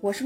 我是